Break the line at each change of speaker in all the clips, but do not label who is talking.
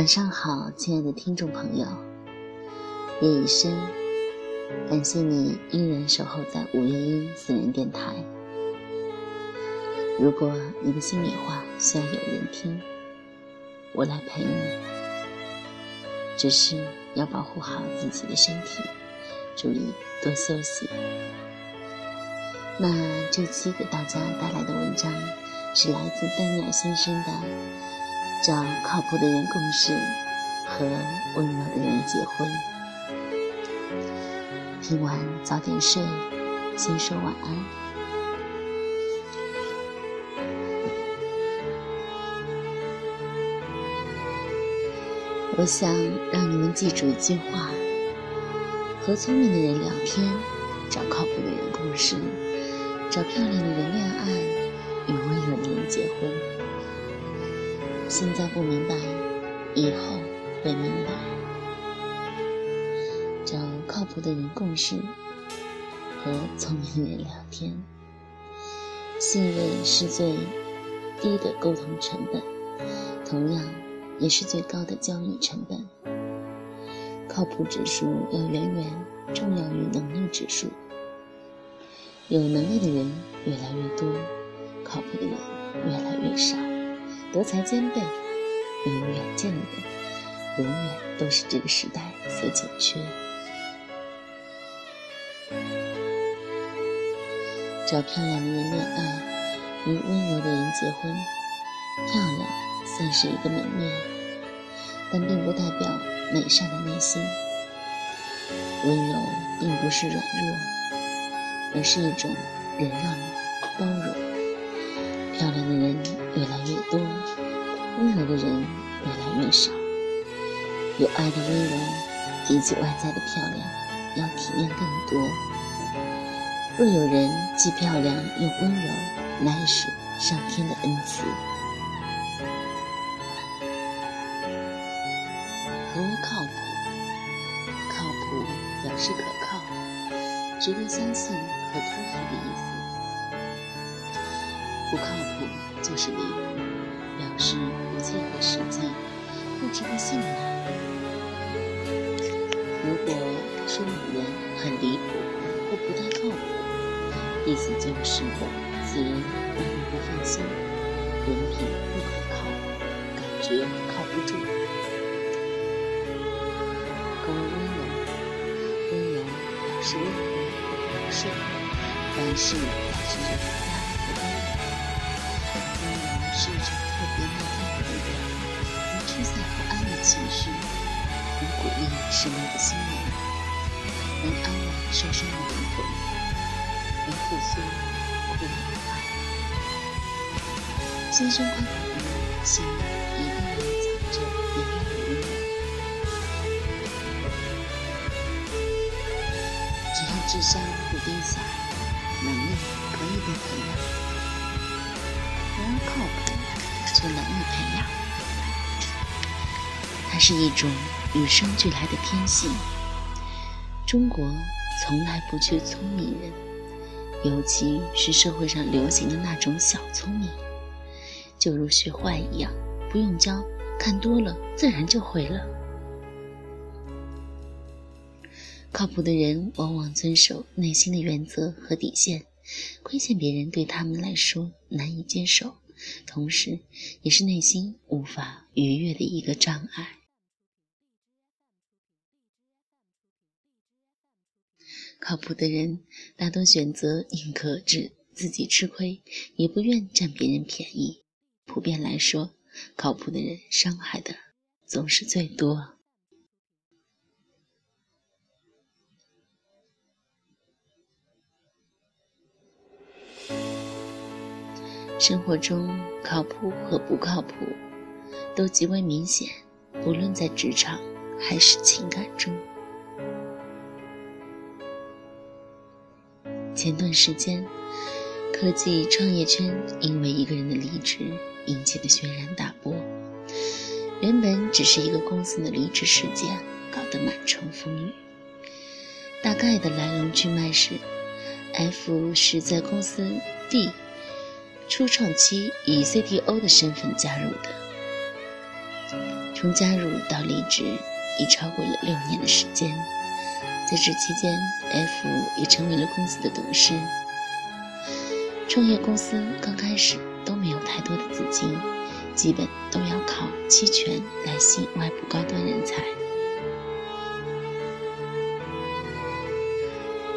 晚上好，亲爱的听众朋友，夜已深，感谢你依然守候在五月音私人电台。如果你的心里话需要有人听，我来陪你，只是要保护好自己的身体，注意多休息。那这期给大家带来的文章是来自丹尼尔先生的。找靠谱的人共事，和温柔的人结婚。听完早点睡，先说晚安。我想让你们记住一句话：和聪明的人聊天，找靠谱的人共事，找漂亮的人恋爱，与温柔的人结婚。现在不明白，以后会明白。找靠谱的人共事，和聪明人聊天。信任是最低的沟通成本，同样也是最高的交易成本。靠谱指数要远远重要于能力指数。有能力的人越来越多，靠谱的人越来越少。德才兼备、有远见的人，永远都是这个时代所紧缺。找漂亮的人恋爱，与温柔的人结婚。漂亮算是一个门面，但并不代表美善的内心。温柔并不是软弱，而是一种忍让、包容。漂亮的人越来越多，温柔的人越来越少。有爱的温柔，比起外在的漂亮，要体面更多。若有人既漂亮又温柔，乃是上天的恩赐。何为靠谱？靠谱表示可靠，值得相信和托付的意思。不靠谱就是离谱，表示不切合实际，不值得信赖。如果说某人很离谱或不太靠谱，意思就是此人让人不放心，人品不可靠，感觉靠不住。各位温柔，温柔表示温和表示凡事表示忍耐。是一种特别内在的力量，能驱散不安的情绪，能鼓励失落的心灵，能安慰受伤的灵魂，能复苏枯萎的爱。心胸宽广的人，心里一定能藏着别人的温柔。只要智商不低下，能力可以被培养。却难以培养，它是一种与生俱来的天性。中国从来不缺聪明人，尤其是社会上流行的那种小聪明，就如学坏一样，不用教，看多了自然就会了。靠谱的人往往遵守内心的原则和底线。亏欠别人对他们来说难以接受，同时也是内心无法逾越的一个障碍。靠谱的人大多选择宁可只自己吃亏，也不愿占别人便宜。普遍来说，靠谱的人伤害的总是最多。生活中靠谱和不靠谱都极为明显，不论在职场还是情感中。前段时间，科技创业圈因为一个人的离职引起了轩然大波。原本只是一个公司的离职事件，搞得满城风雨。大概的来龙去脉是，F 是在公司 D。初创期以 CTO 的身份加入的，从加入到离职已超过了六年的时间，在这期间，F 也成为了公司的董事。创业公司刚开始都没有太多的资金，基本都要靠期权来吸引外部高端人才。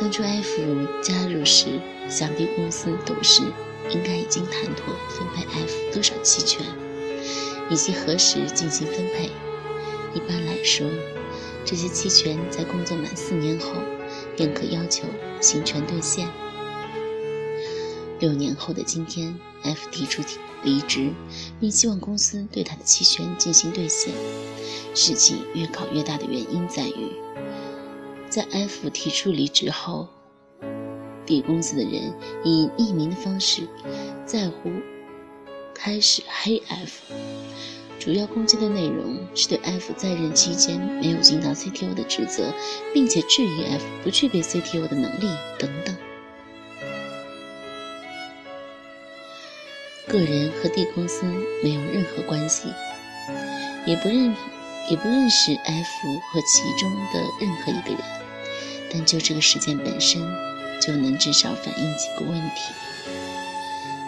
当初 F 加入时，想必公司董事应该已经谈妥分配 F 多少期权，以及何时进行分配。一般来说，这些期权在工作满四年后便可要求行权兑现。六年后的今天，F 提出离职，并希望公司对他的期权进行兑现。事情越搞越大的原因在于，在 F 提出离职后，D 公司的人以匿名的方式在乎开始黑 F，主要攻击的内容是对 F 在任期间没有尽到 CTO 的职责，并且质疑 F 不具备 CTO 的能力等等。个人和 D 公司没有任何关系，也不认也不认识 F 和其中的任何一个人，但就这个事件本身，就能至少反映几个问题。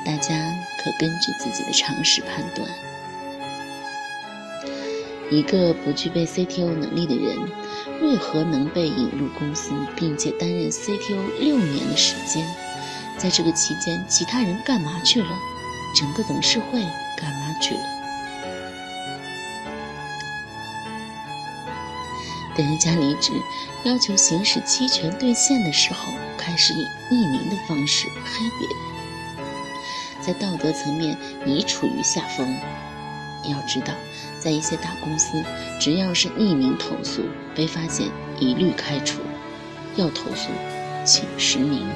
大家可根据自己的常识判断：一个不具备 CTO 能力的人，为何能被引入公司，并且担任 CTO 六年的时间？在这个期间，其他人干嘛去了？整个董事会干嘛去了？等人家离职，要求行使期权兑现的时候，开始以匿名的方式黑别人，在道德层面已处于下风。要知道，在一些大公司，只要是匿名投诉被发现，一律开除。要投诉，请实名。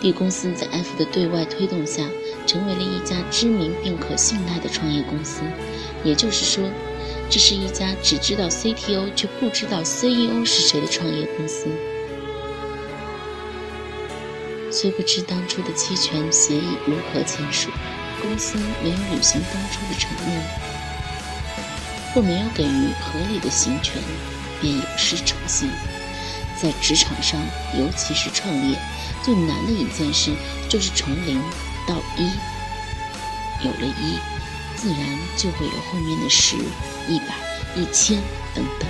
D 公司在 F 的对外推动下，成为了一家知名并可信赖的创业公司。也就是说，这是一家只知道 CTO 却不知道 CEO 是谁的创业公司。虽不知当初的期权协议如何签署，公司没有履行当初的承诺，或没有给予合理的行权，便有失诚信。在职场上，尤其是创业。最难的一件事就是从零到一，有了一，自然就会有后面的十、一百、一千等等。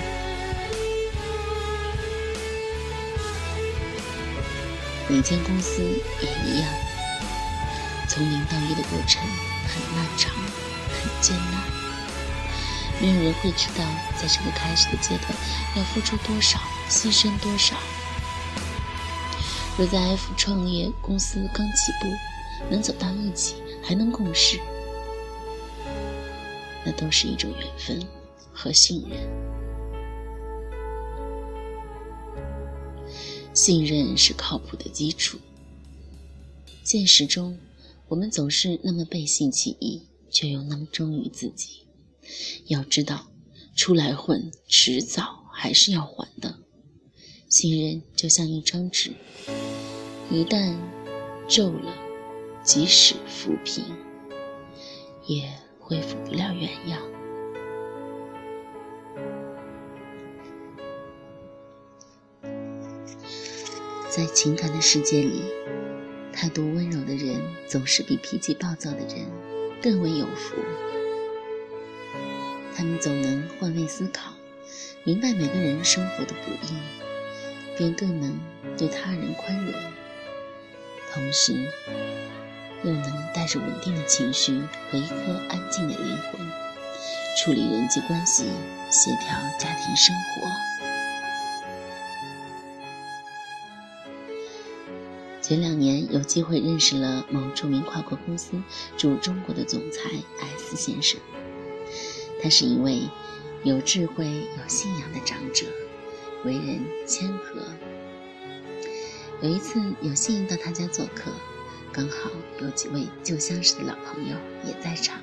每间公司也一样，从零到一的过程很漫长、很艰难，没有人会知道在这个开始的阶段要付出多少、牺牲多少。若在 F 创业公司刚起步，能走到一起，还能共事，那都是一种缘分和信任。信任是靠谱的基础。现实中，我们总是那么背信弃义，却又那么忠于自己。要知道，出来混，迟早还是要还的。信任就像一张纸。一旦皱了，即使抚平，也恢复不了原样。在情感的世界里，太多温柔的人总是比脾气暴躁的人更为有福。他们总能换位思考，明白每个人生活的不易，便更能对他人宽容。同时，又能带着稳定的情绪和一颗安静的灵魂，处理人际关系，协调家庭生活。前两年有机会认识了某著名跨国公司驻中国的总裁 S 先生，他是一位有智慧、有信仰的长者，为人谦和。有一次有幸到他家做客，刚好有几位旧相识的老朋友也在场，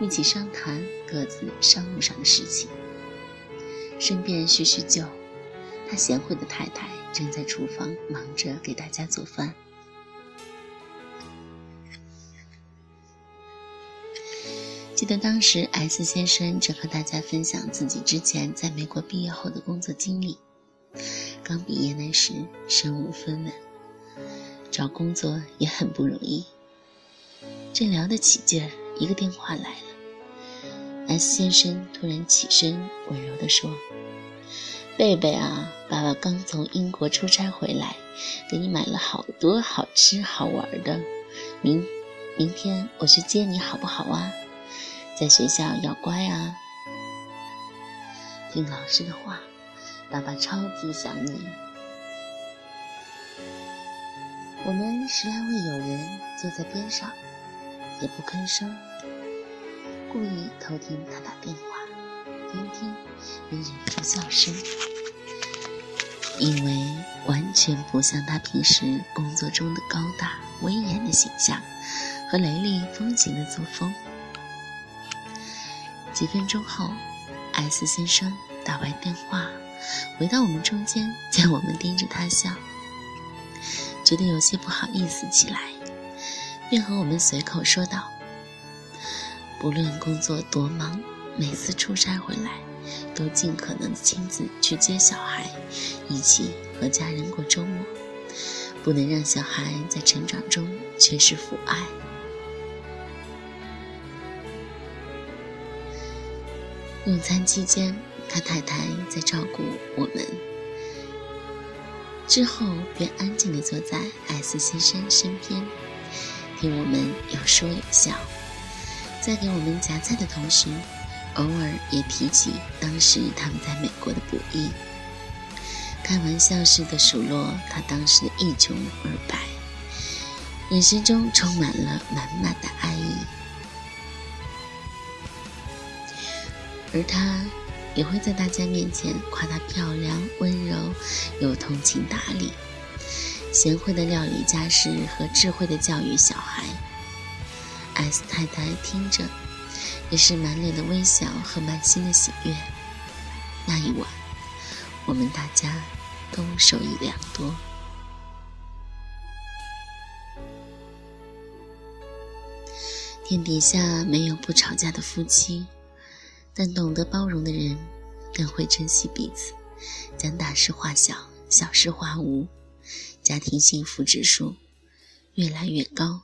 一起商谈各自商务上的事情。顺便叙叙旧，他贤惠的太太正在厨房忙着给大家做饭。记得当时 S 先生正和大家分享自己之前在美国毕业后的工作经历。刚毕业那时，身无分文，找工作也很不容易。正聊得起劲儿，一个电话来了。S 先生突然起身，温柔地说：“贝贝啊，爸爸刚从英国出差回来，给你买了好多好吃好玩的。明明天我去接你，好不好啊？”在学校要乖啊，听老师的话。爸爸超级想你。我们十来位友人坐在边上，也不吭声，故意偷听他打电话，听听没忍住笑声，因为完全不像他平时工作中的高大威严的形象和雷厉风行的作风。几分钟后，S 先生打完电话，回到我们中间，见我们盯着他笑，觉得有些不好意思起来，便和我们随口说道：“不论工作多忙，每次出差回来，都尽可能亲自去接小孩，一起和家人过周末，不能让小孩在成长中缺失父爱。”用餐期间，他太太在照顾我们，之后便安静地坐在艾斯先生身边，听我们有说有笑。在给我们夹菜的同时，偶尔也提起当时他们在美国的不易，开玩笑似的数落他当时的一穷二白，眼神中充满了满满的爱意。而他也会在大家面前夸她漂亮、温柔、又通情达理、贤惠的料理家事和智慧的教育小孩。S 太太听着，也是满脸的微笑和满心的喜悦。那一晚，我们大家都受益良多。天底下没有不吵架的夫妻。但懂得包容的人，更会珍惜彼此，将大事化小，小事化无，家庭幸福指数越来越高，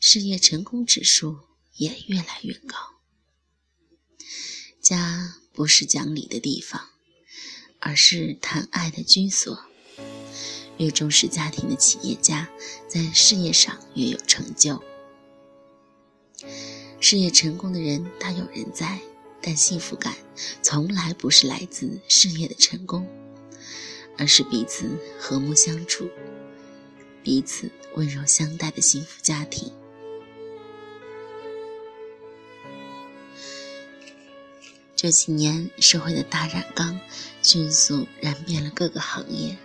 事业成功指数也越来越高。家不是讲理的地方，而是谈爱的居所。越重视家庭的企业家，在事业上越有成就。事业成功的人，大有人在。但幸福感从来不是来自事业的成功，而是彼此和睦相处、彼此温柔相待的幸福家庭。这几年，社会的大染缸迅速染遍了各个行业，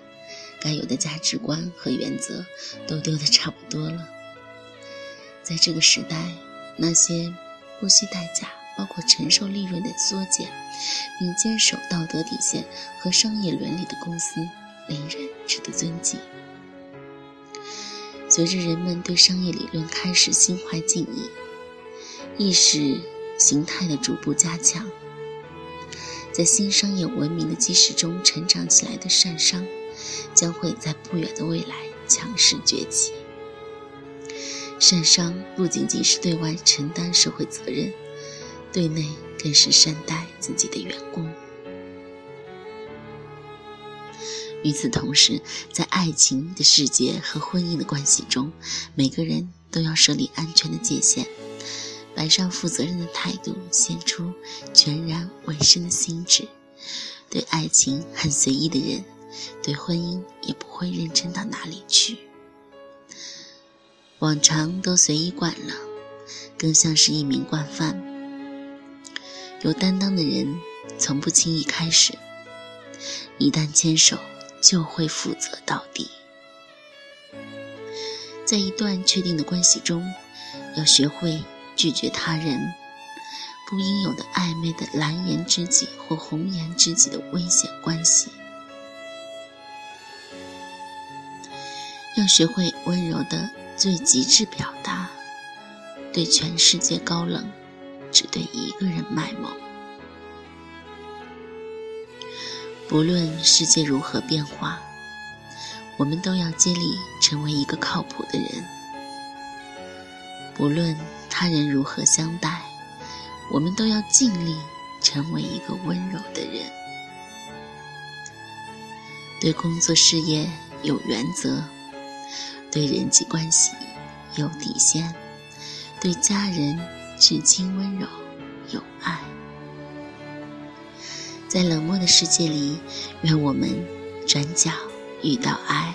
该有的价值观和原则都丢得差不多了。在这个时代，那些不惜代价。包括承受利润的缩减，并坚守道德底线和商业伦理的公司，令人值得尊敬。随着人们对商业理论开始心怀敬意，意识形态的逐步加强，在新商业文明的基石中成长起来的善商，将会在不远的未来强势崛起。善商不仅仅是对外承担社会责任。对内更是善待自己的员工。与此同时，在爱情的世界和婚姻的关系中，每个人都要设立安全的界限，摆上负责任的态度，献出全然委身的心智。对爱情很随意的人，对婚姻也不会认真到哪里去。往常都随意惯了，更像是一名惯犯。有担当的人，从不轻易开始。一旦牵手，就会负责到底。在一段确定的关系中，要学会拒绝他人不应有的暧昧的蓝颜知己或红颜知己的危险关系。要学会温柔的最极致表达，对全世界高冷。只对一个人卖萌。不论世界如何变化，我们都要尽力成为一个靠谱的人。不论他人如何相待，我们都要尽力成为一个温柔的人。对工作事业有原则，对人际关系有底线，对家人至今温柔有爱。在冷漠的世界里，愿我们转角遇到爱；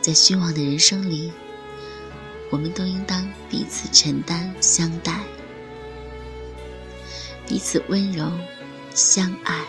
在虚妄的人生里，我们都应当彼此承担、相待，彼此温柔相爱。